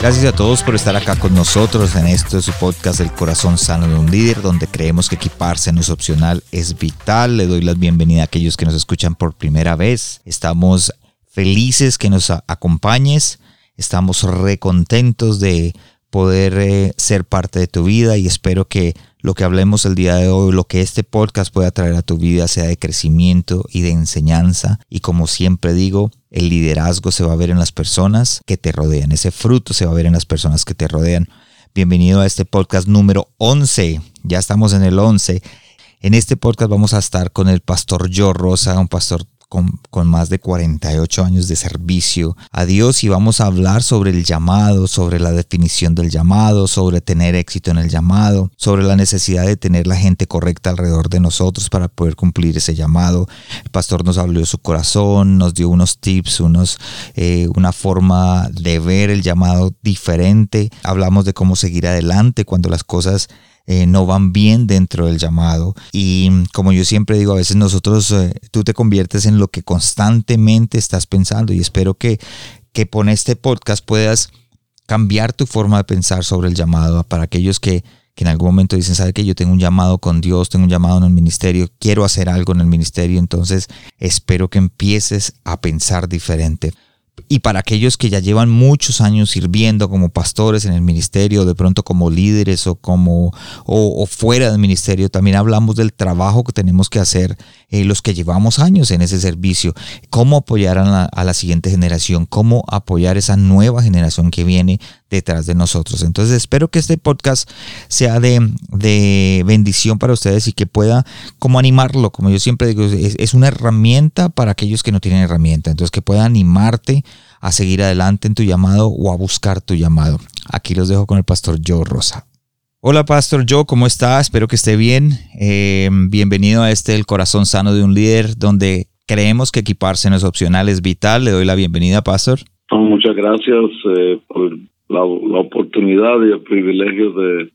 Gracias a todos por estar acá con nosotros en este su podcast El corazón sano de un líder, donde creemos que equiparse no es opcional, es vital. Le doy la bienvenida a aquellos que nos escuchan por primera vez. Estamos felices que nos acompañes. Estamos recontentos de poder eh, ser parte de tu vida y espero que lo que hablemos el día de hoy, lo que este podcast pueda traer a tu vida sea de crecimiento y de enseñanza. Y como siempre digo, el liderazgo se va a ver en las personas que te rodean, ese fruto se va a ver en las personas que te rodean. Bienvenido a este podcast número 11, ya estamos en el 11. En este podcast vamos a estar con el pastor Joe Rosa, un pastor con, más de 48 años de servicio a Dios y vamos a hablar sobre el llamado, sobre la definición del llamado, sobre tener éxito en el llamado, sobre la necesidad de tener la gente correcta alrededor de nosotros para poder cumplir ese llamado. El pastor nos habló de su corazón, nos dio unos tips, unos, eh, una forma de ver el llamado diferente. Hablamos de cómo seguir adelante cuando las cosas eh, no van bien dentro del llamado. Y como yo siempre digo, a veces nosotros, eh, tú te conviertes en lo que constantemente estás pensando y espero que, que con este podcast puedas cambiar tu forma de pensar sobre el llamado para aquellos que, que en algún momento dicen, sabe que yo tengo un llamado con Dios, tengo un llamado en el ministerio, quiero hacer algo en el ministerio, entonces espero que empieces a pensar diferente y para aquellos que ya llevan muchos años sirviendo como pastores en el ministerio, de pronto como líderes o como o, fuera del ministerio, también hablamos del trabajo que tenemos que hacer eh, los que llevamos años en ese servicio, cómo apoyar a la, a la siguiente generación, cómo apoyar esa nueva generación que viene detrás de nosotros. Entonces espero que este podcast sea de, de, bendición para ustedes y que pueda como animarlo, como yo siempre digo, es, una herramienta para aquellos que no tienen herramienta, entonces que pueda animarte a seguir adelante en tu llamado o a buscar tu llamado. Aquí los dejo con el pastor Joe Rosa. Hola Pastor Joe, ¿cómo está? Espero que esté bien. Eh, bienvenido a este El Corazón Sano de un Líder, donde creemos que equiparse no es opcional, es vital. Le doy la bienvenida, Pastor. muchas gracias eh, por la, oportunidad y el privilegio de,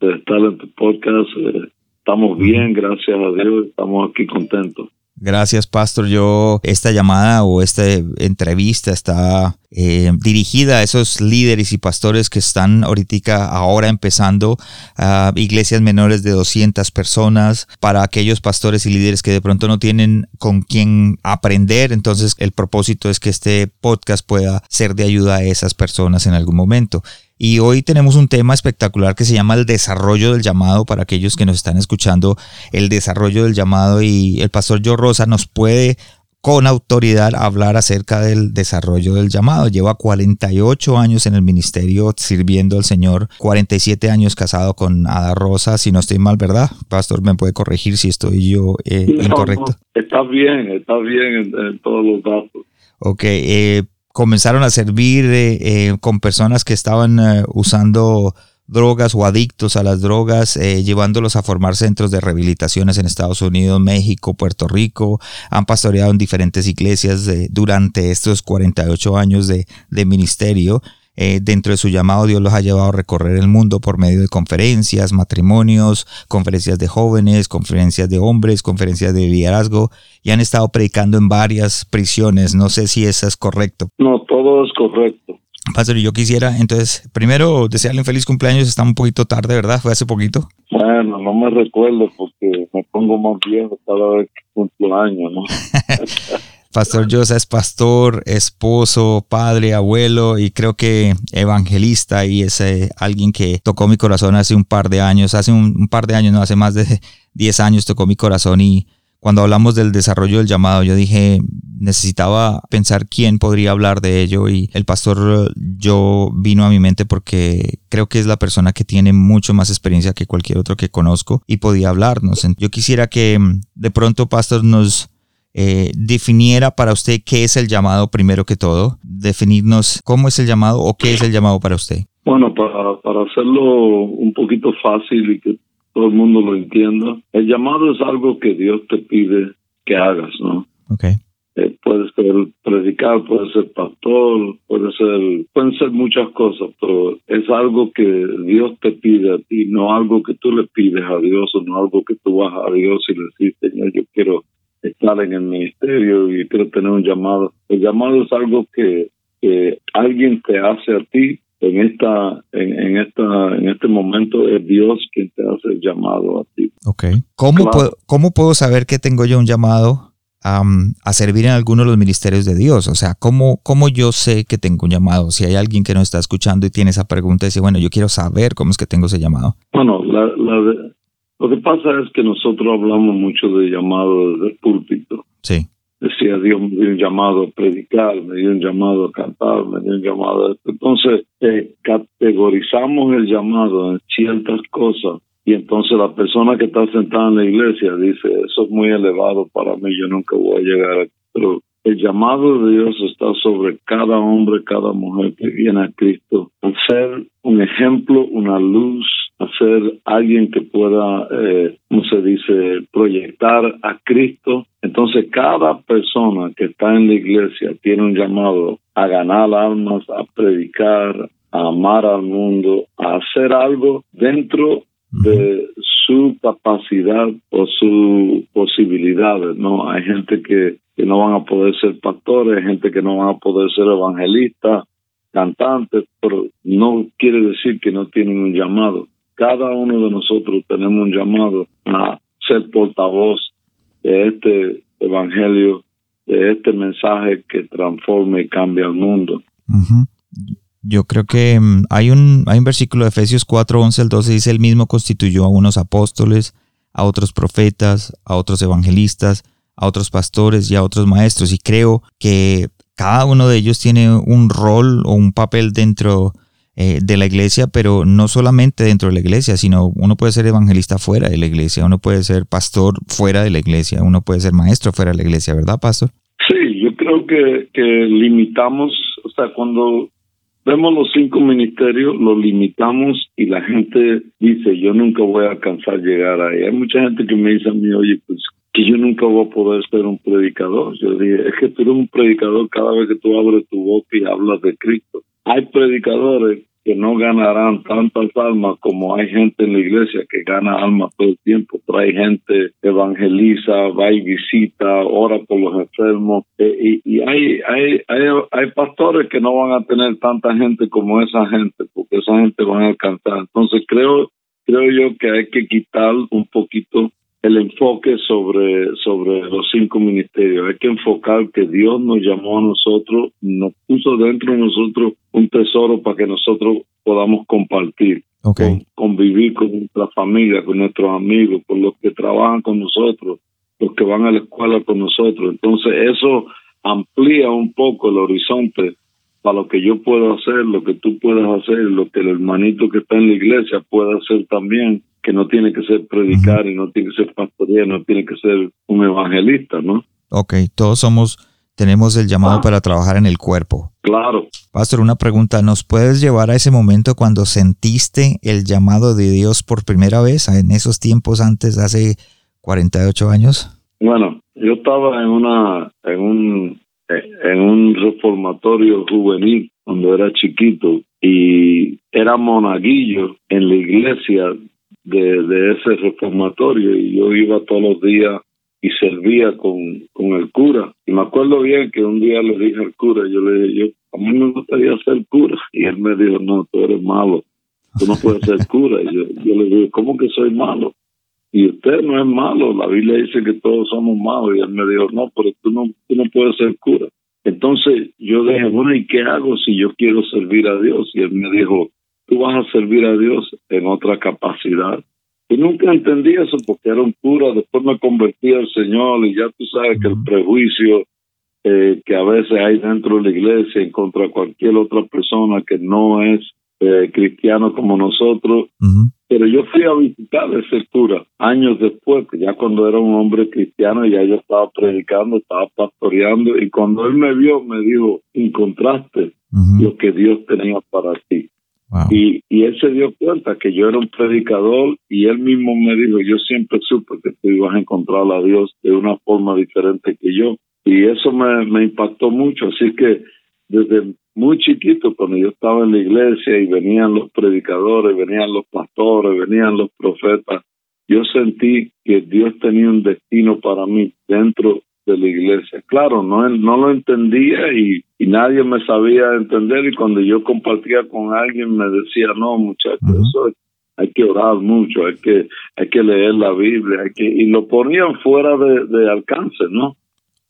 estar en tu podcast. Eh, estamos bien, gracias a Dios, estamos aquí contentos. Gracias, Pastor. Yo, esta llamada o esta entrevista está eh, dirigida a esos líderes y pastores que están ahorita ahora empezando a iglesias menores de 200 personas, para aquellos pastores y líderes que de pronto no tienen con quién aprender. Entonces, el propósito es que este podcast pueda ser de ayuda a esas personas en algún momento. Y hoy tenemos un tema espectacular que se llama el desarrollo del llamado para aquellos que nos están escuchando, el desarrollo del llamado y el pastor Joe Rosa nos puede con autoridad hablar acerca del desarrollo del llamado. Lleva 48 años en el ministerio sirviendo al Señor, 47 años casado con Ada Rosa, si no estoy mal, ¿verdad? Pastor, me puede corregir si estoy yo eh, incorrecto. está bien, está bien en, todos los datos. Ok, eh, comenzaron a servir eh, eh, con personas que estaban eh, usando drogas o adictos a las drogas, llevándolos a formar centros de rehabilitaciones en Estados Unidos, México, Puerto Rico. Han pastoreado en diferentes iglesias durante estos 48 años de, de ministerio. Eh, dentro de su llamado Dios los ha llevado a recorrer el mundo por medio de conferencias, matrimonios, conferencias de jóvenes, conferencias de hombres, conferencias de liderazgo y han estado predicando en varias prisiones. No sé si eso es correcto. No, todo es correcto. Pastor, yo quisiera entonces, primero desearle un feliz cumpleaños, está un poquito tarde, ¿verdad? Fue hace poquito. Bueno, no me recuerdo porque me pongo más viejo cada vez que cumplo años, ¿no? Pastor Josa es pastor, esposo, padre, abuelo y creo que evangelista y es eh, alguien que tocó mi corazón hace un par de años, hace un, par de años, no, hace más de 10 años tocó mi corazón y cuando hablamos del desarrollo del llamado, yo dije, necesitaba pensar quién podría hablar de ello y el pastor yo vino a mi mente porque creo que es la persona que tiene mucho más experiencia que cualquier otro que conozco y podía hablarnos. Yo quisiera que de pronto, pastor, nos eh, definiera para usted qué es el llamado primero que todo, definirnos cómo es el llamado o qué es el llamado para usted. Bueno, para, para hacerlo un poquito fácil y que todo el mundo lo entienda, el llamado es algo que Dios te pide que hagas, ¿no? Okay. Eh, puede ser predicar, puede ser pastor, puede ser, pueden ser muchas cosas, pero es algo que Dios te pide a ti, no algo que tú le pides a Dios o no algo que tú vas a Dios y le dices, Señor, yo quiero estar en el ministerio y quiero tener un llamado. El llamado es algo que, que alguien te hace a ti en esta en, esta en este momento es Dios quien te hace el llamado a ti. Okay. ¿Cómo puedo cómo puedo saber que tengo yo un llamado a servir en alguno de los ministerios de Dios? O sea, ¿cómo, ¿cómo yo sé que tengo un llamado? Si hay alguien que nos está escuchando y tiene esa pregunta dice, bueno, yo quiero saber cómo es que tengo ese llamado. Bueno, lo que pasa es que nosotros hablamos mucho de llamado desde el púlpito. Sí. Decía, Dios me dio un llamado a predicar, me dio un llamado a cantar, me dio un llamado a... Entonces, eh, categorizamos el llamado en ciertas cosas y entonces la persona que está sentada en la iglesia dice, eso es muy elevado para mí, yo nunca voy a llegar aquí. Pero el llamado de Dios está sobre cada hombre, cada mujer que viene a Cristo, ser un ejemplo, una luz, a ser alguien que pueda, eh, como se dice, proyectar a Cristo. Entonces cada persona que está en la iglesia tiene un llamado a ganar almas, a predicar, a amar al mundo, a hacer algo dentro de su capacidad o sus posibilidades, ¿no? Hay gente que, que no van a poder ser pastores, hay gente que no van a poder ser evangelistas, cantantes, pero no quiere decir que no tienen un llamado. Cada uno de nosotros tenemos un llamado a ser portavoz de este evangelio, de este mensaje que transforma y cambia el mundo. Yo creo que mm, hay un, hay un versículo de Efesios 4, 11 al 12, dice, el mismo constituyó a unos apóstoles, a otros profetas, a otros evangelistas, a otros pastores y a otros maestros. Y creo que cada uno de ellos tiene un rol o un papel dentro eh, de la iglesia, pero no solamente dentro de la iglesia, sino uno puede ser evangelista fuera de la iglesia, uno puede ser pastor fuera de la iglesia, uno puede ser maestro fuera de la iglesia, ¿verdad, pastor? Sí, yo creo que, que limitamos, o sea, cuando Vemos los cinco ministerios, los limitamos y la gente dice, yo nunca voy a alcanzar llegar ahí. Hay mucha gente que me dice a mí, oye, pues que yo nunca voy a poder ser un predicador. Yo dije, es que tú eres un predicador cada vez que tú abres tu boca y hablas de Cristo. Hay predicadores que no ganarán tantas almas como hay gente en la iglesia que gana almas todo el tiempo. Trae gente, evangeliza, va y visita, ora por los enfermos. Eh, y, hay, hay, hay, hay pastores que no van a tener tanta gente como esa gente, porque esa gente van a alcanzar. Entonces creo, creo yo que hay que quitar un poquito el enfoque sobre, sobre los cinco ministerios. Hay que enfocar que Dios nos llamó a nosotros, nos puso dentro de nosotros un tesoro para que nosotros podamos compartir, convivir con nuestra familia, con nuestros amigos, con los que trabajan con nosotros, los que van a la escuela con nosotros. Entonces eso amplía un poco el horizonte para lo que yo puedo hacer, lo que tú puedes hacer, lo que el hermanito que está en la iglesia puede hacer también que no tiene que ser predicar y no tiene que ser pastorear, no tiene que ser un evangelista, ¿no? Ok, todos somos, tenemos el llamado ah. para trabajar en el cuerpo. Claro. Pastor, una pregunta, ¿nos puedes llevar a ese momento cuando sentiste el llamado de Dios por primera vez, en esos tiempos antes, hace 48 años? Bueno, yo estaba en una, en un, en un reformatorio juvenil cuando era chiquito y era monaguillo en la iglesia de, ese reformatorio y yo iba todos los días y servía con, con el cura. Y me acuerdo bien que un día le dije al cura, yo le dije, yo, a mí me gustaría ser cura. Y él me dijo, no, tú eres malo, tú no puedes ser cura. Y yo, yo le dije, ¿cómo que soy malo? Y usted no es malo, la Biblia dice que todos somos malos. Y él me dijo, no, pero tú no, tú no puedes ser cura. Entonces yo dije, bueno, ¿y qué hago si yo quiero servir a Dios? Y él me dijo, tú vas a servir a Dios en otra capacidad. Y nunca entendí eso porque era un cura, después me convertí al Señor y ya tú sabes que el prejuicio eh, que a veces hay dentro de la iglesia en contra de cualquier otra persona que no es eh, cristiano como nosotros. Pero yo fui a visitar ese cura años después, que ya cuando era un hombre cristiano, ya yo estaba predicando, estaba pastoreando, y cuando él me vio, me dijo, encontraste lo que Dios tenía para ti. Y, y él se dio cuenta que yo era un predicador y él mismo me dijo, yo siempre supe que tú ibas a encontrar a Dios de una forma diferente que yo. Y eso me, me impactó mucho. Así que desde muy chiquito, cuando yo estaba en la iglesia y venían los predicadores, venían los pastores, venían los profetas, yo sentí que Dios tenía un destino para mí dentro de la iglesia. Claro, no, no lo entendía y, nadie me sabía entender y cuando yo compartía con alguien me decía, no muchachos, eso hay que orar mucho, hay que, hay que leer la Biblia, hay que, y lo ponían fuera de, de alcance, ¿no?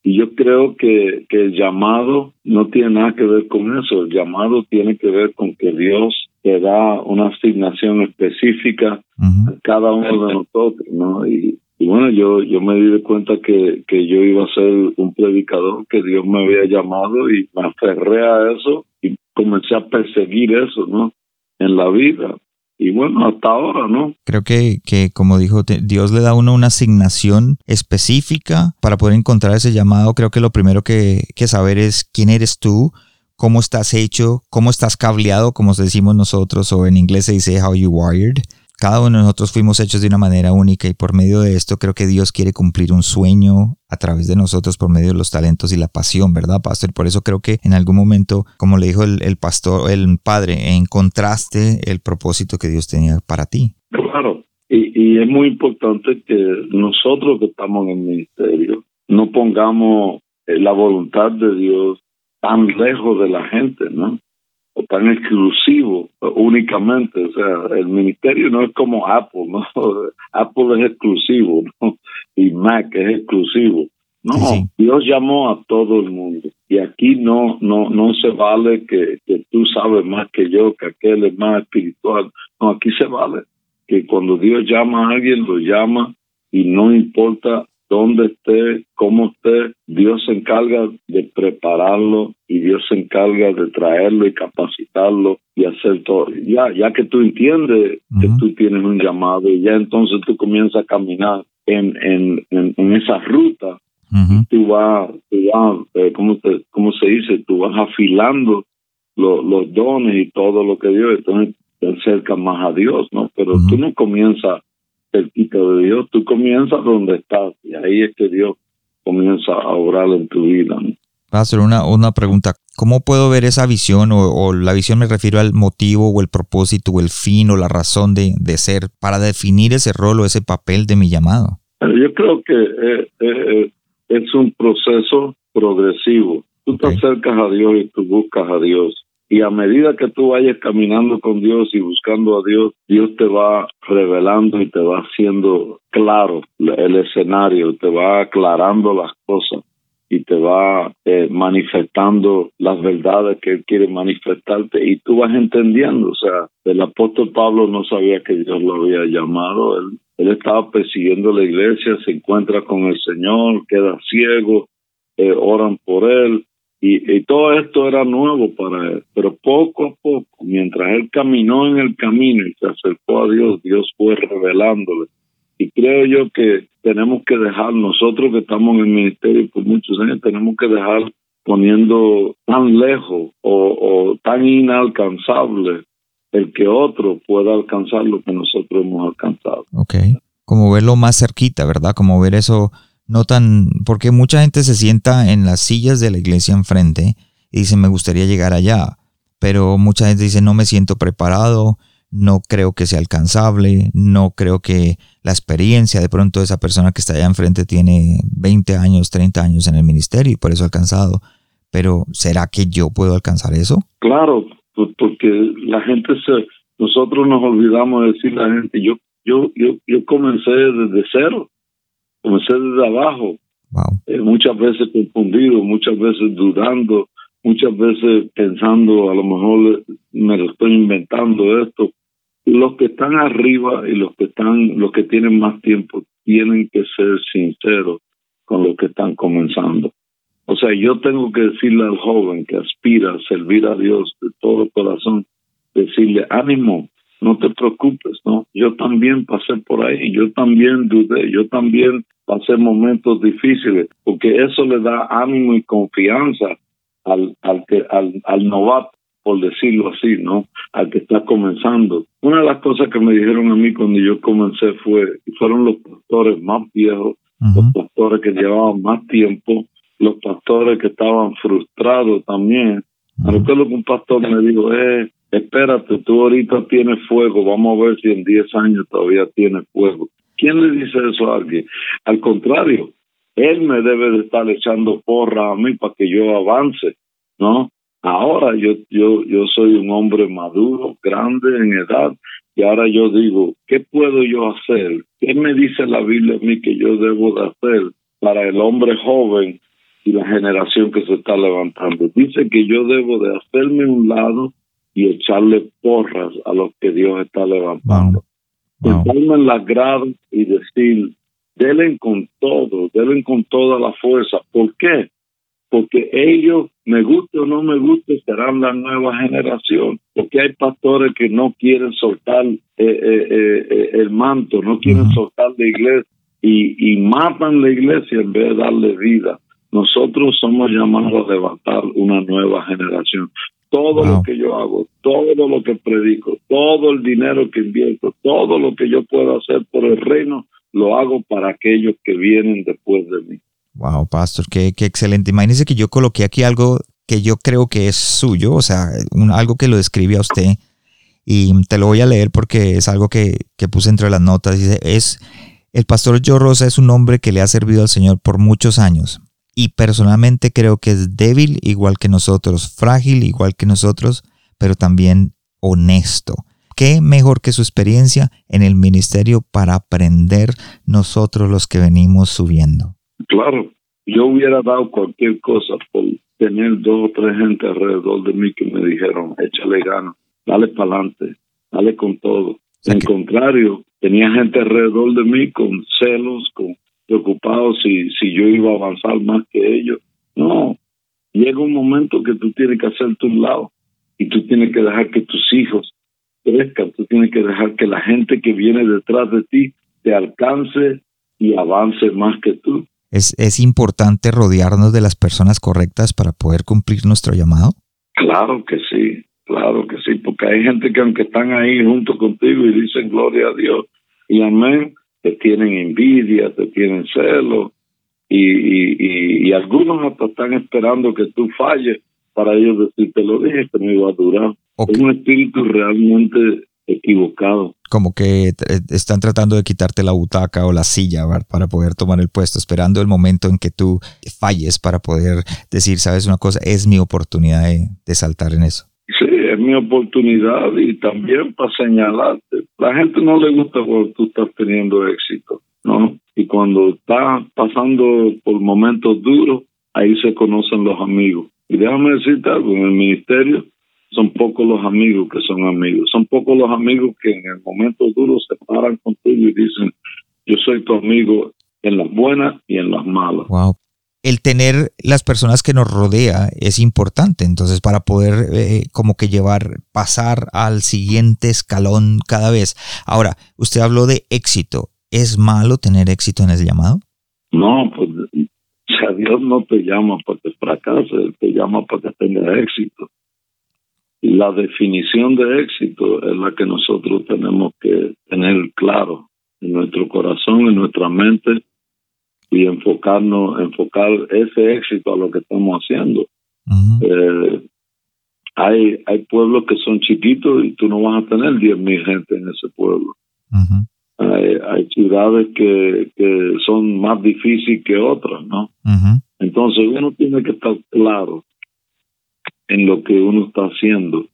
Y yo creo que, que el llamado no tiene nada que ver con eso. El llamado tiene que ver con que Dios te da una asignación específica a cada uno de nosotros, ¿no? Y, bueno, yo, yo me di cuenta que, que yo iba a ser un predicador, que Dios me había llamado y me aferré a eso y comencé a perseguir eso, ¿no? En la vida y bueno, hasta ahora, ¿no? Creo que, que como dijo, Dios le da a uno una asignación específica para poder encontrar ese llamado. Creo que lo primero que, que saber es quién eres tú, cómo estás hecho, cómo estás cableado, como decimos nosotros, o en inglés se dice how you wired. Cada uno de nosotros fuimos hechos de una manera única y por medio de esto creo que Dios quiere cumplir un sueño a través de nosotros por medio de los talentos y la pasión, ¿verdad, pastor? Por eso creo que en algún momento, como le dijo el, pastor, el padre, encontraste el propósito que Dios tenía para ti. Claro, y, es muy importante que nosotros que estamos en el ministerio no pongamos eh, la voluntad de Dios tan lejos de la gente, ¿no? O tan exclusivo únicamente. O sea, el ministerio no es como Apple, ¿no? Apple es exclusivo, ¿no? Y Mac es exclusivo. No, Dios llamó a todo el mundo. Y aquí no, no, no se vale que, que tú sabes más que yo, que aquel es más espiritual. No, aquí se vale que cuando Dios llama a alguien, lo llama y no importa dónde esté, cómo esté, Dios se encarga de prepararlo y Dios se encarga de traerlo y capacitarlo y hacer todo. Ya, ya que tú entiendes que tú tienes un llamado y ya entonces tú comienzas a caminar en, en, en, esa ruta, tú vas, tú vas eh, ¿cómo, ¿cómo, se dice? Tú vas afilando los dones y todo lo que Dios, entonces te acercas más a Dios, ¿no? Pero tú no comienzas cerquita de Dios, tú comienzas donde estás y ahí es que Dios comienza a orar en tu vida. Va a hacer una, una pregunta. ¿Cómo puedo ver esa visión o, la visión me refiero al motivo o el propósito o el fin o la razón de, de ser para definir ese rol o ese papel de mi llamado? Yo creo que eh, eh, es un proceso progresivo. Tú te acercas a Dios y tú buscas a Dios y a medida que tú vayas caminando con Dios y buscando a Dios, Dios te va revelando y te va haciendo claro el escenario, te va aclarando las cosas y te va eh, manifestando las verdades que Él quiere manifestarte y tú vas entendiendo. O sea, el apóstol Pablo no sabía que Dios lo había llamado. Él, él estaba persiguiendo la iglesia, se encuentra con el Señor, queda ciego, eh, oran por Él y, todo esto era nuevo para él, pero poco a poco, mientras él caminó en el camino y se acercó a Dios, Dios fue revelándole. Y creo yo que tenemos que dejar, nosotros que estamos en el ministerio por muchos años, tenemos que dejar poniendo tan lejos o, tan inalcanzable el que otro pueda alcanzar lo que nosotros hemos alcanzado. Ok, como verlo más cerquita, ¿verdad? Como ver eso no tan, porque mucha gente se sienta en las sillas de la iglesia enfrente y dice, me gustaría llegar allá, pero mucha gente dice, no me siento preparado, no creo que sea alcanzable, no creo que la experiencia de pronto esa persona que está allá enfrente tiene 20 años, 30 años en el ministerio y por eso ha alcanzado. Pero ¿será que yo puedo alcanzar eso? Claro, porque la gente se, nosotros nos olvidamos de decir la gente, yo, yo, yo, yo comencé desde cero comencé desde abajo, eh, muchas veces confundido, muchas veces dudando, muchas veces pensando, a lo mejor me lo estoy inventando esto. Los que están arriba y los que están, los que tienen más tiempo, tienen que ser sinceros con los que están comenzando. O sea, yo tengo que decirle al joven que aspira a servir a Dios de todo corazón, decirle, ánimo, no te preocupes, ¿no? Yo también pasé por ahí, yo también dudé, yo también pasé momentos difíciles, porque eso le da ánimo y confianza al, al, que, al, al novato. por decirlo así, ¿no? Al que está comenzando. Una de las cosas que me dijeron a mí cuando yo comencé fue, fueron los pastores más viejos, los pastores que llevaban más tiempo, los pastores que estaban frustrados también. Uh Recuerdo que un pastor me dijo, eh, espérate, tú ahorita tienes fuego, vamos a ver si en 10 años todavía tienes fuego. ¿Quién le dice eso a alguien? Al contrario, él me debe de estar echando porra a mí para que yo avance, ¿no? Ahora yo, yo, yo soy un hombre maduro, grande en edad, y ahora yo digo, ¿qué puedo yo hacer? ¿Qué me dice la Biblia a mí que yo debo de hacer para el hombre joven y la generación que se está levantando? Dice que yo debo de hacerme un lado y echarle porras a los que Dios está levantando. En las gradas y decir, delen con todo, delen con toda la fuerza. ¿Por qué? Porque ellos, me guste o no me guste, serán la nueva generación. Porque hay pastores que no quieren soltar eh, eh, eh, el manto, no quieren soltar la iglesia y, y matan la iglesia en vez de darle vida. Nosotros somos llamados a levantar una nueva generación todo lo que yo hago, todo lo que predico, todo el dinero que invierto, todo lo que yo puedo hacer por el reino, lo hago para aquellos que vienen después de mí. Wow, pastor, qué, qué excelente. Imagínese que yo coloqué aquí algo que yo creo que es suyo, o sea, algo que lo describe a usted, y te lo voy a leer porque es algo que, que puse entre las notas. Dice, es, el pastor Joe Rosa es un hombre que le ha servido al Señor por muchos años y personalmente creo que es débil igual que nosotros, frágil igual que nosotros, pero también honesto. ¿Qué mejor que su experiencia en el ministerio para aprender nosotros los que venimos subiendo? Claro, yo hubiera dado cualquier cosa por tener dos o tres gente alrededor de mí que me dijeron, échale ganas, dale para adelante, dale con todo. en contrario, tenía gente alrededor de mí con celos, con preocupado si, si yo iba a avanzar más que ellos. No, llega un momento que tú tienes que hacer tu lado y tú tienes que dejar que tus hijos crezcan, tú tienes que dejar que la gente que viene detrás de ti te alcance y avance más que tú. ¿Es, es importante rodearnos de las personas correctas para poder cumplir nuestro llamado? Claro que sí, claro que sí, porque hay gente que aunque están ahí junto contigo y dicen gloria a Dios y amén, te tienen envidia, te tienen celo y, y, algunos hasta están esperando que tú falles para ellos decirte lo dije que no iba a durar. Es un espíritu realmente equivocado. Como que están tratando de quitarte la butaca o la silla para poder tomar el puesto, esperando el momento en que tú falles para poder decir, sabes una cosa, es mi oportunidad de saltar en eso es mi oportunidad y también para señalarte. La gente no le gusta cuando tú estás teniendo éxito, ¿no? Y cuando estás pasando por momentos duros, ahí se conocen los amigos. Y déjame decirte algo, en el ministerio son pocos los amigos que son amigos, son pocos los amigos que en el momento duro se paran contigo y dicen, yo soy tu amigo en las buenas y en las malas. Wow el tener las personas que nos rodea es importante. Entonces, para poder eh, como que llevar, pasar al siguiente escalón cada vez. Ahora, usted habló de éxito. ¿Es malo tener éxito en ese llamado? No, pues o Dios no te llama para que fracases, te llama para que tenga éxito. La definición de éxito es la que nosotros tenemos que tener claro en nuestro corazón, en nuestra mente y enfocarnos, enfocar ese éxito a lo que estamos haciendo. Eh, hay, hay pueblos que son chiquitos y tú no vas a tener 10 mil gente en ese pueblo. hay, hay, ciudades que, que son más difíciles que otras, ¿no? Entonces uno tiene que estar claro en lo que uno está haciendo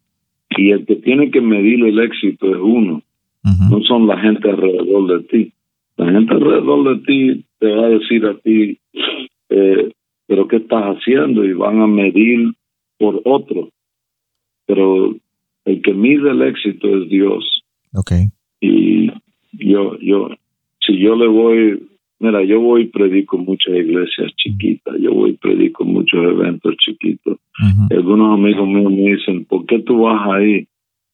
y el que tiene que medir el éxito es uno, no son la gente alrededor de ti. La gente alrededor de ti te va a decir a ti, eh, pero ¿qué estás haciendo? Y van a medir por otro. Pero el que mide el éxito es Dios. Okay. Y yo, yo, si yo le voy, mira, yo voy y predico muchas iglesias chiquitas, yo voy y predico muchos eventos chiquitos. Algunos amigos míos me dicen, ¿por qué tú vas ahí?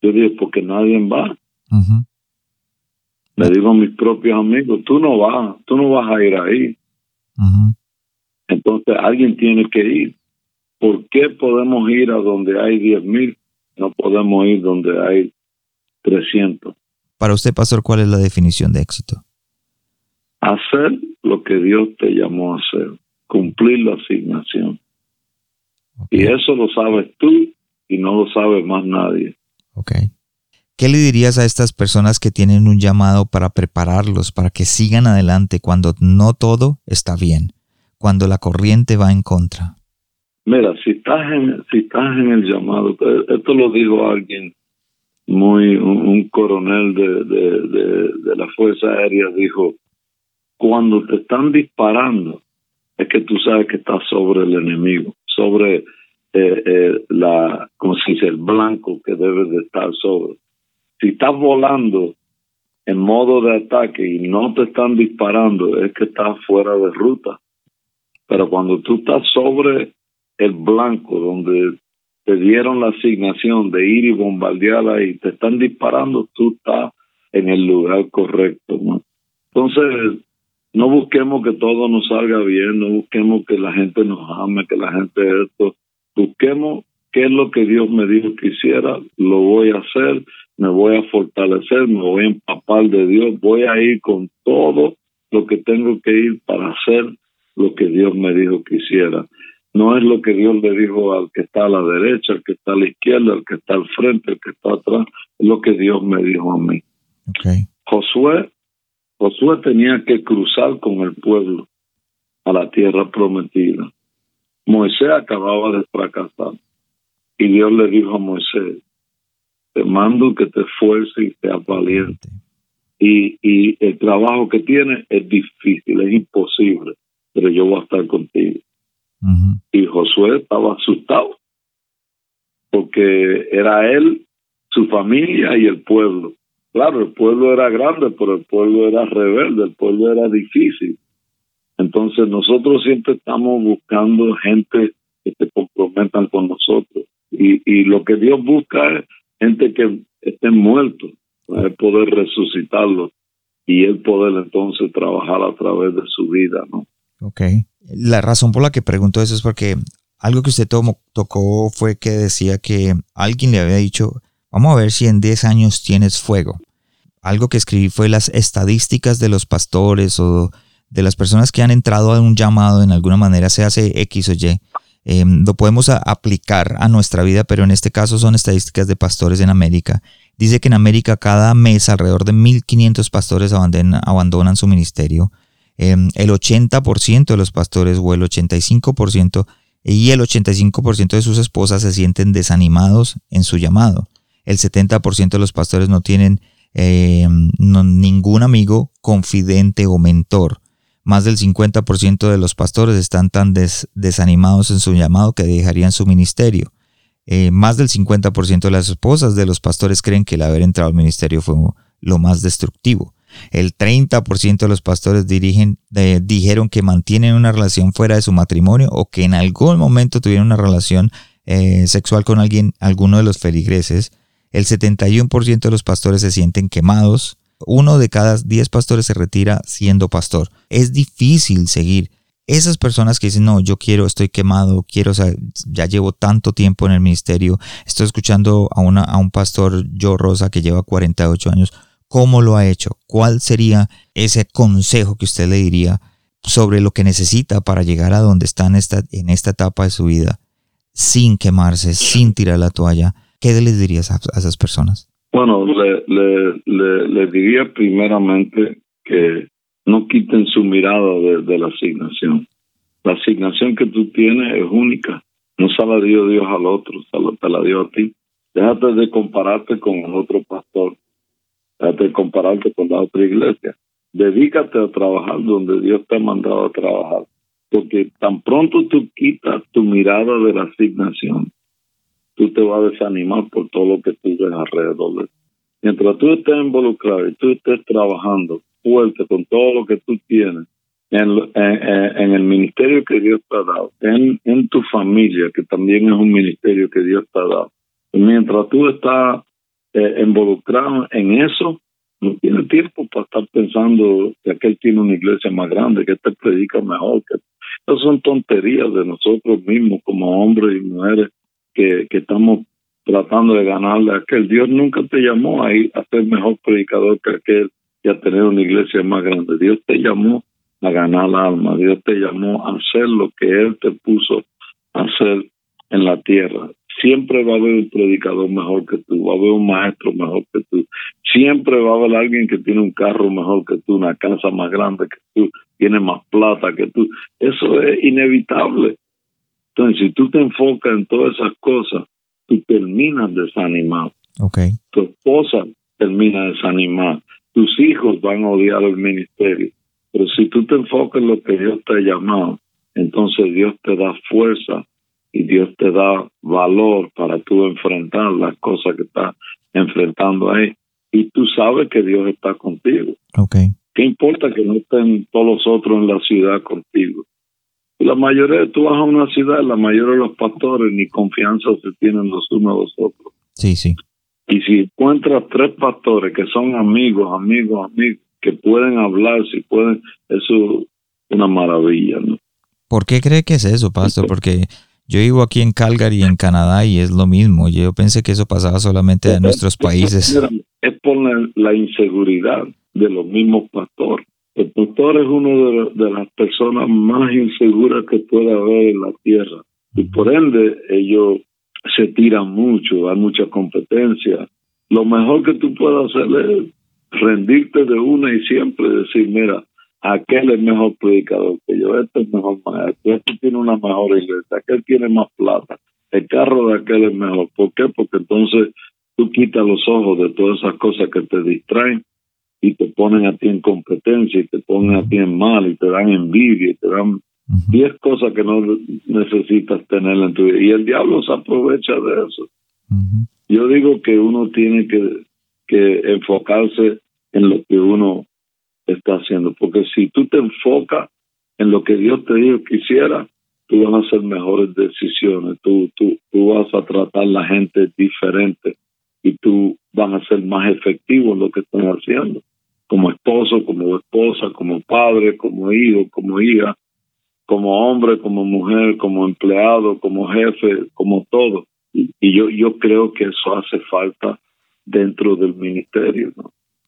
Yo digo, porque nadie va. Le digo a mis propios amigos, tú no vas, tú no vas a ir ahí. Entonces alguien tiene que ir. ¿Por qué podemos ir a donde hay diez mil no podemos ir donde hay 300. Para usted, pastor, ¿cuál es la definición de éxito? Hacer lo que Dios te llamó a hacer, cumplir la asignación. Y eso lo sabes tú y no lo sabe más nadie. Ok. ¿Qué le dirías a estas personas que tienen un llamado para prepararlos, para que sigan adelante cuando no todo está bien, cuando la corriente va en contra? Mira, si estás en, si estás en el llamado, esto lo dijo alguien muy, un, coronel de, la Fuerza Aérea, dijo, cuando te están disparando, es que tú sabes que estás sobre el enemigo, sobre eh, eh, la, como se dice, el blanco que debes de estar sobre. Si estás volando en modo de ataque y no te están disparando, es que estás fuera de ruta. Pero cuando tú estás sobre el blanco, donde te dieron la asignación de ir y bombardearla y te están disparando, tú estás en el lugar correcto. Entonces, no busquemos que todo nos salga bien, no busquemos que la gente nos ame, que la gente esto. Busquemos qué es lo que Dios me dijo que hiciera, lo voy a hacer, me voy a fortalecer, me voy a empapar de Dios, voy a ir con todo lo que tengo que ir para hacer lo que Dios me dijo que hiciera. No es lo que Dios le dijo al que está a la derecha, al que está a la izquierda, al que está al frente, al que está atrás, es lo que Dios me dijo a mí. Josué, Josué tenía que cruzar con el pueblo a la tierra prometida. Moisés acababa de fracasar y Dios le dijo a Moisés, te mando que te esfuerces y seas valiente. Y, y el trabajo que tienes es difícil, es imposible, pero yo voy a estar contigo. Y Josué estaba asustado porque era él, su familia y el pueblo. Claro, el pueblo era grande, pero el pueblo era rebelde, el pueblo era difícil. Entonces nosotros siempre estamos buscando gente que se comprometan con nosotros. Y, y lo que Dios busca es gente que estén muertos, para poder resucitarlos y él poder entonces trabajar a través de su vida, ¿no? Ok. La razón por la que pregunto eso es porque algo que usted tocó fue que decía que alguien le había dicho, vamos a ver si en 10 años tienes fuego. Algo que escribí fue las estadísticas de los pastores o de las personas que han entrado a un llamado en alguna manera, se hace X o Y, Em, lo podemos aplicar a nuestra vida, pero en este caso son estadísticas de pastores en América. Dice que en América cada mes alrededor de 1.500 pastores abandonan, su ministerio. Em, el 80% de los pastores o el 85% y el 85% de sus esposas se sienten desanimados en su llamado. El 70% de los pastores no tienen em, ningún amigo, confidente o mentor. Más del 50% de los pastores están tan desanimados en su llamado que dejarían su ministerio. Eh, más del 50% de las esposas de los pastores creen que el haber entrado al ministerio fue lo más destructivo. El 30% de los pastores dijeron que mantienen una relación fuera de su matrimonio o que en algún momento tuvieron una relación eh, sexual con alguien, alguno de los feligreses. El 71% de los pastores se sienten quemados uno de cada diez pastores se retira siendo pastor. Es difícil seguir. Esas personas que dicen, no, yo quiero, estoy quemado, quiero, ya llevo tanto tiempo en el ministerio, estoy escuchando a, una, a un pastor, Joe Rosa, que lleva 48 años, ¿cómo lo ha hecho? ¿Cuál sería ese consejo que usted le diría sobre lo que necesita para llegar a donde está en esta, en esta etapa de su vida, sin quemarse, sin tirar la toalla? ¿Qué les dirías a esas personas? Bueno, le, le, le, diría primeramente que no quiten su mirada de, la asignación. La asignación que tú tienes es única. No se la dio Dios al otro, se te la dio a ti. Déjate de compararte con el otro pastor. Déjate de compararte con la otra iglesia. Dedícate a trabajar donde Dios te ha mandado a trabajar. Porque tan pronto tú quitas tu mirada de la asignación, tú te vas a desanimar por todo lo que tú ves alrededor de ti. Mientras tú estés involucrado y tú estés trabajando fuerte con todo lo que tú tienes en, el ministerio que Dios te ha dado, en, tu familia, que también es un ministerio que Dios te ha dado, mientras tú estás eh, involucrado en eso, no tienes tiempo para estar pensando que aquel tiene una iglesia más grande, que este predica mejor. Que... Esas son tonterías de nosotros mismos como hombres y mujeres que, estamos tratando de ganarle a aquel. Dios nunca te llamó a, ir a ser mejor predicador que aquel y a tener una iglesia más grande. Dios te llamó a ganar la alma. Dios te llamó a hacer lo que Él te puso a hacer en la tierra. Siempre va a haber un predicador mejor que tú, va a haber un maestro mejor que tú. Siempre va a haber alguien que tiene un carro mejor que tú, una casa más grande que tú, tiene más plata que tú. Eso es inevitable. Entonces, si tú te enfocas en todas esas cosas, tú terminas desanimado. Okay. Tu esposa termina desanimada. Tus hijos van a odiar el ministerio. Pero si tú te enfocas en lo que Dios te ha llamado, entonces Dios te da fuerza y Dios te da valor para tú enfrentar las cosas que estás enfrentando ahí. Y tú sabes que Dios está contigo. Okay. ¿Qué importa que no estén todos los otros en la ciudad contigo? La mayoría, tú vas a una ciudad, la mayoría de los pastores ni confianza se tienen los unos a los otros. Sí, sí. Y si encuentras tres pastores que son amigos, amigos, amigos, que pueden hablar, si pueden, eso es una maravilla, ¿no? ¿Por qué cree que es eso, pastor? Porque yo vivo aquí en Calgary, en Canadá, y es lo mismo. Yo pensé que eso pasaba solamente en nuestros países. Es por la inseguridad de los mismos pastores. El pastor es una de, las personas más inseguras que puede haber en la tierra. Y por ende, ellos se tiran mucho, hay mucha competencia. Lo mejor que tú puedes hacer es rendirte de una y siempre decir, mira, aquel es mejor predicador que yo, este es mejor maestro, este tiene una mejor iglesia, aquel tiene más plata, el carro de aquel es mejor. ¿Por qué? Porque entonces tú quitas los ojos de todas esas cosas que te distraen y te ponen a ti en competencia y te ponen a ti en mal y te dan envidia y te dan diez cosas que no necesitas tener en tu vida. Y el diablo se aprovecha de eso. Yo digo que uno tiene que, que enfocarse en lo que uno está haciendo, porque si tú te enfocas en lo que Dios te dijo que hiciera, tú vas a hacer mejores decisiones, tú, tú, tú vas a tratar a la gente diferente y tú vas a ser más efectivo en lo que estás haciendo como esposo, como esposa, como padre, como hijo, como hija, como hombre, como mujer, como empleado, como jefe, como todo. Y, yo, yo creo que eso hace falta dentro del ministerio.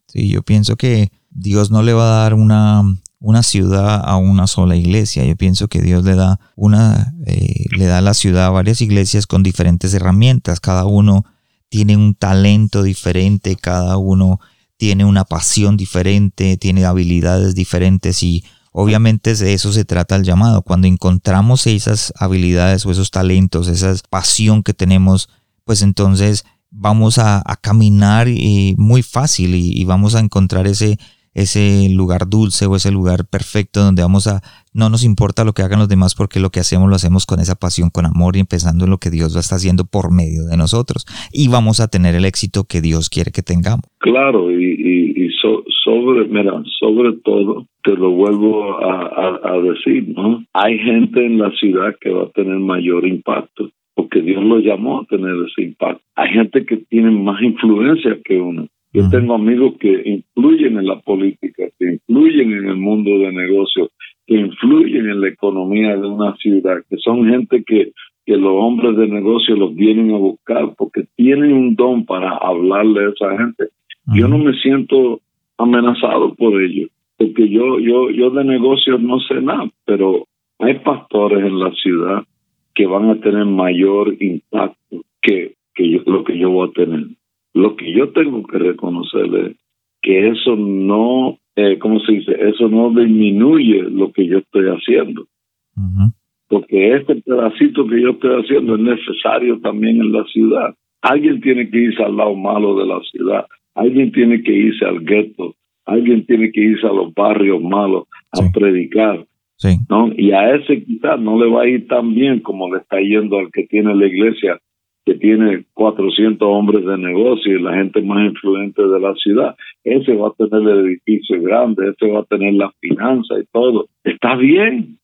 Sí, yo pienso que Dios no le va a dar una, una ciudad a una sola iglesia. Yo pienso que Dios le da una, eh, le da a la ciudad a varias iglesias con diferentes herramientas. Cada uno tiene un talento diferente, cada uno tiene una pasión diferente, tiene habilidades diferentes y obviamente de eso se trata el llamado. Cuando encontramos esas habilidades o esos talentos, esa pasión que tenemos, pues entonces vamos a, caminar y muy fácil y, vamos a encontrar ese, ese lugar dulce o ese lugar perfecto donde vamos a, no nos importa lo que hagan los demás porque lo que hacemos lo hacemos con esa pasión, con amor y empezando en lo que Dios va está haciendo por medio de nosotros y vamos a tener el éxito que Dios quiere que tengamos. Claro, y, y, sobre, mira, sobre todo, te lo vuelvo a, decir, ¿no? Hay gente en la ciudad que va a tener mayor impacto porque Dios lo llamó a tener ese impacto. Hay gente que tiene más influencia que uno. Yo tengo amigos que influyen en la política, que influyen en el mundo de negocios, que influyen en la economía de una ciudad, que son gente que, que los hombres de negocio los vienen a buscar porque tienen un don para hablarle a esa gente. Yo no me siento amenazado por ellos, porque yo, yo, yo de negocios no sé nada, pero hay pastores en la ciudad que van a tener mayor impacto que, que yo, lo que yo voy a tener. Lo que yo tengo que reconocerle que eso no eh, ¿cómo se dice? Eso no disminuye lo que yo estoy haciendo. Porque este pedacito que yo estoy haciendo es necesario también en la ciudad. Alguien tiene que irse al lado malo de la ciudad. Alguien tiene que irse al gueto. Alguien tiene que irse a los barrios malos a predicar. ¿no? Y a ese quizás no le va a ir tan bien como le está yendo al que tiene la iglesia que tiene 400 hombres de negocio y la gente más influyente de la ciudad, ese va a tener el edificio grande, ese va a tener la finanza y todo. Está bien.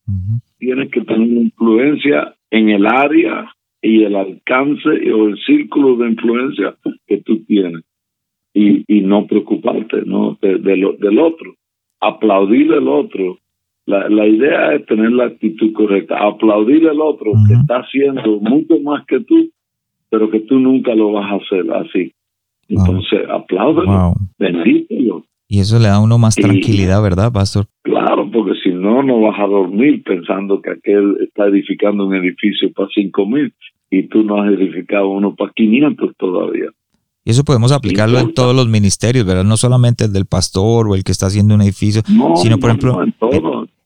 Tienes que tener influencia en el área y el alcance o el círculo de influencia que tú tienes. Y, y no preocuparte ¿no? De, del otro. Aplaudir al otro. La, la idea es tener la actitud correcta. Aplaudir al otro que está haciendo mucho más que tú pero que tú nunca lo vas a hacer así. Entonces, apláudelo, bendícelo. Y eso le da a uno más tranquilidad, ¿verdad, pastor? Claro, porque si no, no vas a dormir pensando que aquel está edificando un edificio para cinco mil y tú no has edificado uno para 500 todavía. Y eso podemos aplicarlo en todos los ministerios, ¿verdad? No solamente el del pastor o el que está haciendo un edificio, sino, por ejemplo,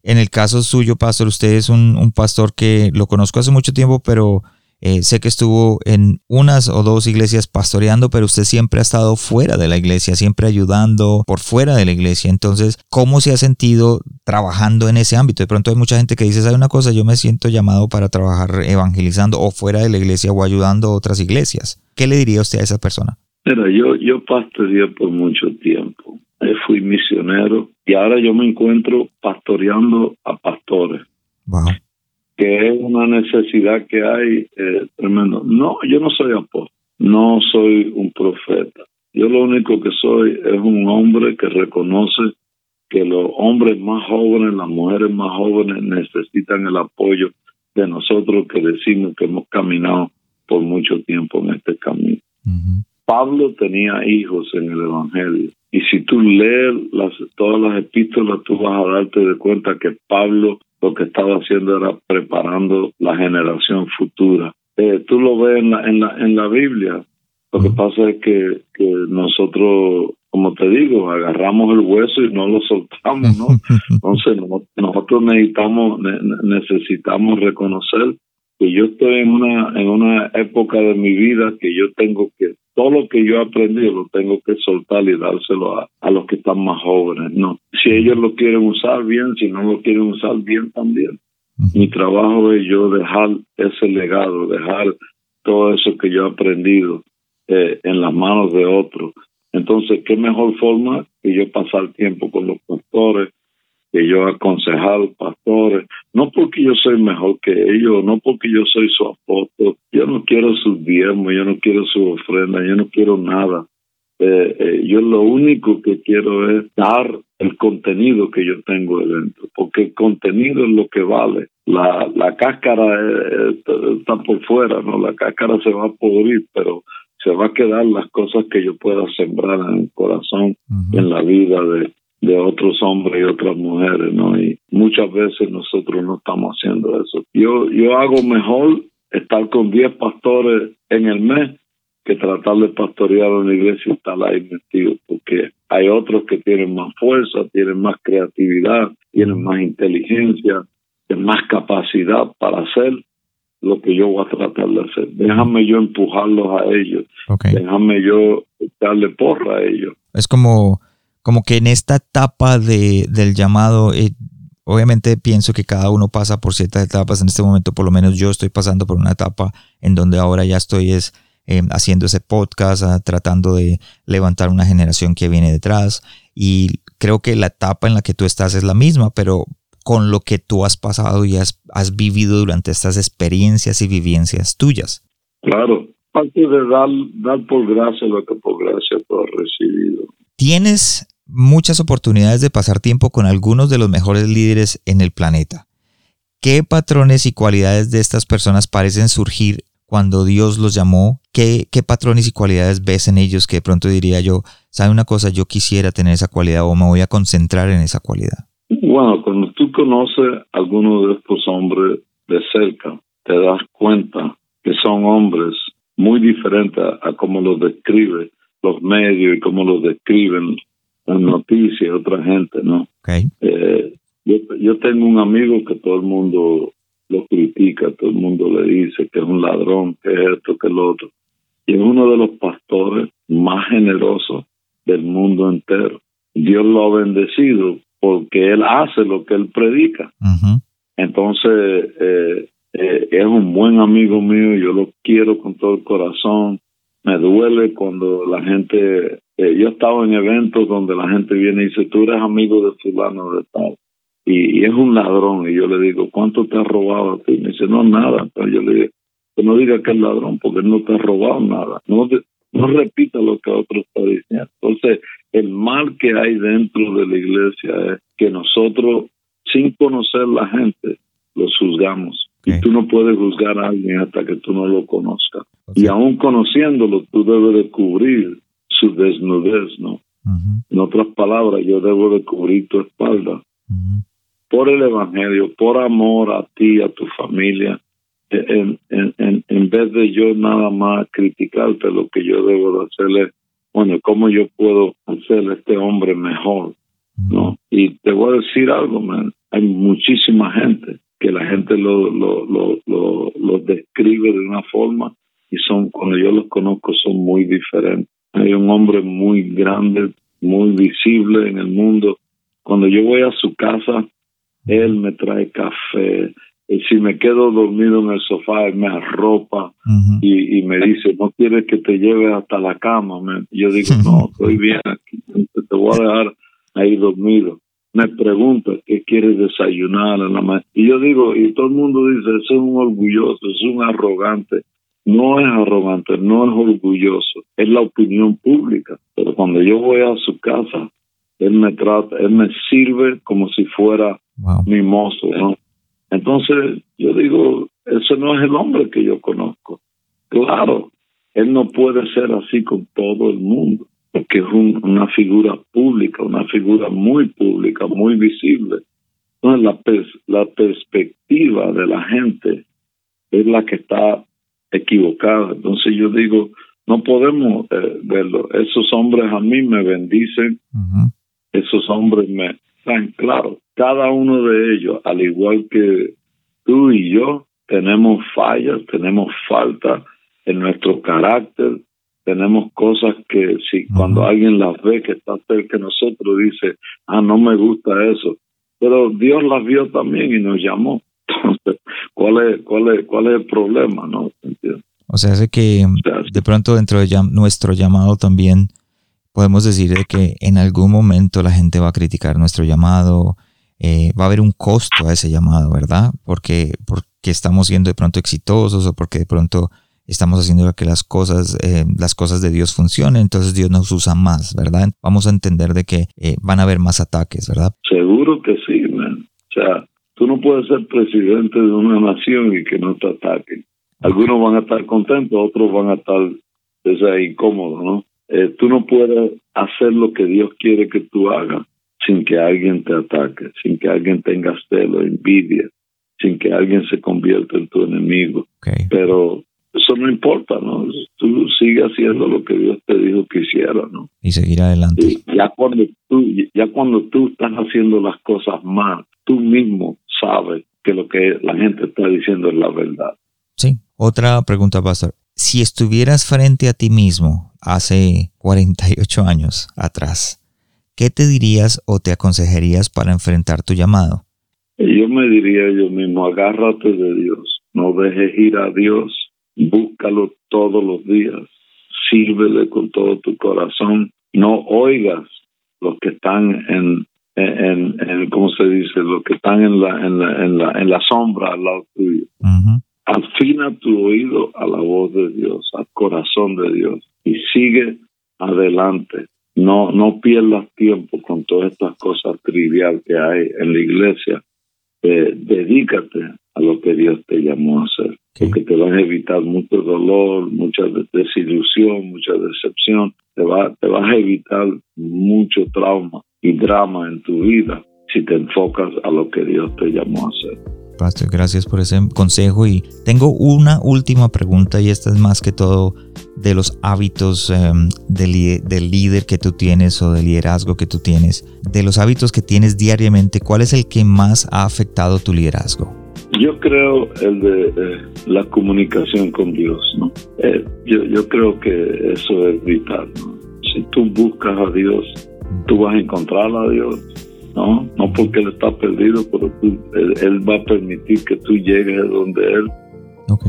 en, el caso suyo, pastor, usted es un, un, pastor que lo conozco hace mucho tiempo, pero eh, sé que estuvo en unas o dos iglesias pastoreando, pero usted siempre ha estado fuera de la iglesia, siempre ayudando por fuera de la iglesia. Entonces, ¿cómo se ha sentido trabajando en ese ámbito? De pronto hay mucha gente que dice, ¿sabe una cosa? Yo me siento llamado para trabajar evangelizando o fuera de la iglesia o ayudando a otras iglesias. ¿Qué le diría usted a esa persona? Mira, yo, yo pastoreé por mucho tiempo. Eh, fui misionero y ahora yo me encuentro pastoreando a pastores. Wow. Que es una necesidad que hay eh, tremendo. No, yo no soy apóstol, no soy un profeta. Yo lo único que soy es un hombre que reconoce que los hombres más jóvenes, las mujeres más jóvenes necesitan el apoyo de nosotros que decimos que hemos caminado por mucho tiempo en este camino. Pablo tenía hijos en el Evangelio. Y si tú lees las, todas las epístolas, tú vas a darte de cuenta que Pablo lo que estaba haciendo era preparando la generación futura. Eh, tú lo ves en la, en la, en la Biblia. Lo que pasa es que, que nosotros, como te digo, agarramos el hueso y no lo soltamos, ¿no? Entonces nosotros necesitamos, necesitamos reconocer que yo estoy en una, en una época de mi vida que yo tengo que todo lo que yo he aprendido lo tengo que soltar y dárselo a, a, los que están más jóvenes. No, si ellos lo quieren usar bien, si no lo quieren usar bien también. Mi trabajo es yo dejar ese legado, dejar todo eso que yo he aprendido eh, en las manos de otros. Entonces, ¿qué mejor forma que yo pasar tiempo con los pastores, que yo aconsejar pastores, no porque yo soy mejor que ellos, no porque yo soy su apóstol, yo no quiero sus diezmos, yo no quiero su ofrenda, yo no quiero nada. Eh, eh, yo lo único que quiero es dar el contenido que yo tengo dentro, porque el contenido es lo que vale. La, la cáscara eh, está por fuera, no, la cáscara se va a pudrir, pero se va a quedar las cosas que yo pueda sembrar en el corazón, en la vida de, de otros hombres y otras mujeres, ¿no? Y muchas veces nosotros no estamos haciendo eso. Yo, yo hago mejor estar con 10 pastores en el mes que tratar de pastorear una iglesia y estar ahí metido, porque hay otros que tienen más fuerza, tienen más creatividad, tienen más inteligencia, tienen más capacidad para hacer lo que yo voy a tratar de hacer. Déjame yo empujarlos a ellos, déjame yo darle porra a ellos. Es como como que en esta etapa de, del llamado, eh, obviamente pienso que cada uno pasa por ciertas etapas. En este momento, por lo menos yo estoy pasando por una etapa en donde ahora ya estoy es, eh, haciendo ese podcast, ah, tratando de levantar una generación que viene detrás. Y creo que la etapa en la que tú estás es la misma, pero con lo que tú has pasado y has, has vivido durante estas experiencias y vivencias tuyas. Claro, parte de dar, dar por gracia lo que por gracia tú has recibido. Tienes muchas oportunidades de pasar tiempo con algunos de los mejores líderes en el planeta. ¿Qué patrones y cualidades de estas personas parecen surgir cuando Dios los llamó? ¿Qué, qué patrones y cualidades ves en ellos que de pronto diría yo, sabe una cosa, yo quisiera tener esa cualidad o me voy a concentrar en esa cualidad? Bueno, cuando tú conoces a algunos de estos hombres de cerca, te das cuenta que son hombres muy diferentes a, a como los describe los medios y cómo los describen las noticias, otra gente, ¿no? Eh, yo, yo tengo un amigo que todo el mundo lo critica, todo el mundo le dice que es un ladrón, que es esto, que es lo otro. Y es uno de los pastores más generosos del mundo entero. Dios lo ha bendecido porque él hace lo que él predica. Entonces, eh, eh, es un buen amigo mío, yo lo quiero con todo el corazón. Me duele cuando la gente eh, yo he estado en eventos donde la gente viene y dice, tú eres amigo de fulano de tal. Y, es un ladrón. Y yo le digo, ¿cuánto te ha robado a ti? Me dice, no, nada. Entonces yo le digo, que no diga que es ladrón porque no te ha robado nada. No, no repita lo que otro está diciendo. Entonces, el mal que hay dentro de la iglesia es que nosotros, sin conocer la gente, los juzgamos. Y tú no puedes juzgar a alguien hasta que tú no lo conozcas. Y aún conociéndolo, tú debes de cubrir su desnudez, ¿no? En otras palabras, yo debo de cubrir tu espalda por el Evangelio, por amor a ti, a tu familia, en, en, en, vez de yo nada más criticarte, lo que yo debo de hacerle, bueno, ¿cómo yo puedo hacerle a este hombre mejor? ¿No? Y te voy a decir algo, man. Hay muchísima gente que la gente lo, lo, lo, lo, lo describe de una forma y son, cuando yo los conozco, son muy diferentes. Hay un hombre muy grande, muy visible en el mundo. Cuando yo voy a su casa, él me trae café, y si me quedo dormido en el sofá, él me arropa y, me dice, no quieres que te lleve hasta la cama. yo digo, no, estoy bien aquí, te voy a dejar ahí dormido. Me pregunta qué quieres desayunar en la Y yo digo, y todo el mundo dice, eso es un orgulloso, es un arrogante. No es arrogante, no es orgulloso, es la opinión pública. Pero cuando yo voy a su casa, él me trata, él me sirve como si fuera mi mozo, ¿no? Entonces, yo digo, ese no es el hombre que yo conozco. Claro, él no puede ser así con todo el mundo, porque es una figura pública, una figura muy pública, muy visible. Entonces, la, la perspectiva de la gente es la que está equivocada. Entonces, yo digo, no podemos eh, verlo. Esos hombres a mí me bendicen, esos hombres me están claros cada uno de ellos, al igual que tú y yo, tenemos fallas, tenemos falta en nuestro carácter, tenemos cosas que si cuando alguien las ve que está cerca de nosotros dice, ah, no me gusta eso, pero Dios las vio también y nos llamó. Entonces, ¿cuál es, cuál es, cuál es el problema? no O sea, hace que de pronto dentro de nuestro llamado también podemos decir que en algún momento la gente va a criticar nuestro llamado, eh, va a haber un costo a ese llamado, ¿verdad? Porque, porque estamos siendo de pronto exitosos o porque de pronto estamos haciendo que las cosas, eh, las cosas de Dios funcionen, entonces Dios nos usa más, ¿verdad? Vamos a entender de que eh, van a haber más ataques, ¿verdad? Seguro que sí, man. O sea, tú no puedes ser presidente de una nación y que no te ataquen. Algunos van a estar contentos, otros van a estar incómodos, ¿no? tú no puedes hacer lo que Dios quiere que tú hagas sin que alguien te ataque, sin que alguien tenga celo, envidia, sin que alguien se convierta en tu enemigo. Pero eso no importa, ¿no? Tú sigues haciendo lo que Dios te dijo que hiciera, ¿no? Y seguir adelante. ya cuando tú, ya cuando tú estás haciendo las cosas mal, tú mismo sabes que lo que la gente está diciendo es la verdad. Sí. Otra pregunta, Pastor. Si estuvieras frente a ti mismo hace 48 años atrás, ¿qué te dirías o te aconsejarías para enfrentar tu llamado? Yo me diría yo mismo, agárrate de Dios, no dejes ir a Dios, búscalo todos los días, sírvele con todo tu corazón, no oigas los que están en, en, ¿cómo se dice? Los que están en la, en la, en la, en la sombra al lado tuyo. Afina tu oído a la voz de Dios, al corazón de Dios y sigue adelante no, no pierdas tiempo con todas estas cosas triviales que hay en la iglesia. Eh, dedícate a lo que Dios te llamó a hacer, porque te vas a evitar mucho dolor, mucha desilusión, mucha decepción, te, va, te vas a evitar mucho trauma y drama en tu vida si te enfocas a lo que Dios te llamó a hacer. Pastor, gracias por ese consejo. Y tengo una última pregunta y esta es más que todo de los hábitos em, del, líder que tú tienes o del liderazgo que tú tienes, de los hábitos que tienes diariamente, ¿cuál es el que más ha afectado tu liderazgo? Yo creo el de eh, la comunicación con Dios, ¿no? Eh, yo, yo creo que eso es vital, Si tú buscas a Dios, tú vas a encontrar a Dios ¿no? No porque él está perdido, pero él, va a permitir que tú llegues a donde él.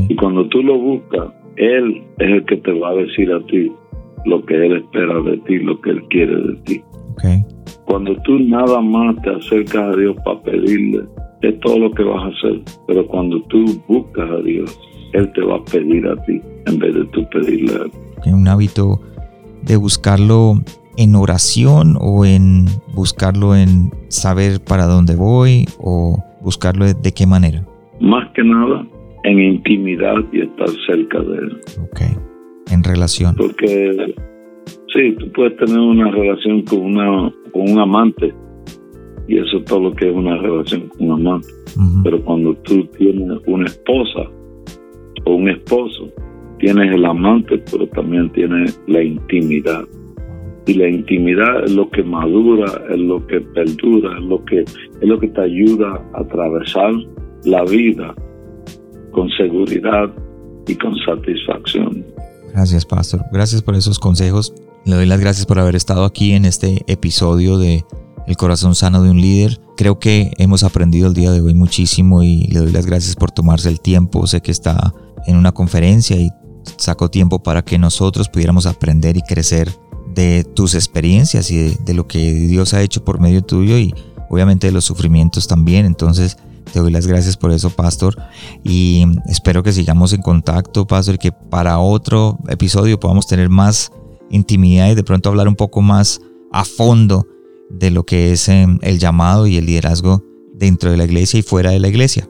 Y cuando tú lo buscas, él es el que te va a decir a ti lo que él espera de ti, lo que él quiere de ti. Cuando tú nada más te acercas a Dios para pedirle, es todo lo que vas a hacer. Pero cuando tú buscas a Dios, Él te va a pedir a ti en vez de tú pedirle a Él. Un hábito de buscarlo en oración o en buscarlo en saber para dónde voy o buscarlo de, qué manera? Más que nada en intimidad y estar cerca de él. Ok, en relación. Porque sí, tú puedes tener una relación con, una, con un amante y eso es todo lo que es una relación con un amante. Pero cuando tú tienes una esposa o un esposo, tienes el amante, pero también tienes la intimidad. Y la intimidad es lo que madura, es lo que perdura, es lo que, es lo que te ayuda a atravesar la vida con seguridad y con satisfacción. Gracias, Pastor. Gracias por esos consejos. Le doy las gracias por haber estado aquí en este episodio de El corazón sano de un líder. Creo que hemos aprendido el día de hoy muchísimo y le doy las gracias por tomarse el tiempo. Sé que está en una conferencia y sacó tiempo para que nosotros pudiéramos aprender y crecer de tus experiencias y de, lo que Dios ha hecho por medio tuyo y obviamente de los sufrimientos también. Entonces, te doy las gracias por eso, Pastor. Y espero que sigamos en contacto, Pastor, y que para otro episodio podamos tener más intimidad y de pronto hablar un poco más a fondo de lo que es em, el llamado y el liderazgo dentro de la iglesia y fuera de la iglesia.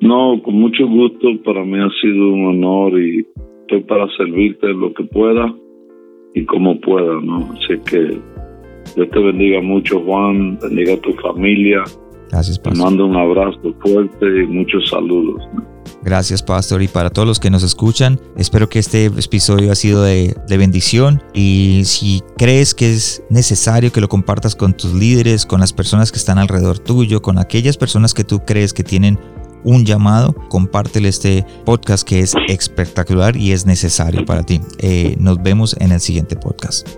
No, con mucho gusto. Para mí ha sido un honor y estoy para servirte lo que pueda y como pueda, ¿no? Así que Dios te bendiga mucho, Juan, bendiga a tu familia. Gracias, Pastor. Te mando un abrazo fuerte y muchos saludos. Gracias, Pastor. Y para todos los que nos escuchan, espero que este episodio ha sido de, bendición. Y si crees que es necesario que lo compartas con tus líderes, con las personas que están alrededor tuyo, con aquellas personas que tú crees que tienen un llamado, compártele este podcast que es espectacular y es necesario para ti. Eh, nos vemos en el siguiente podcast.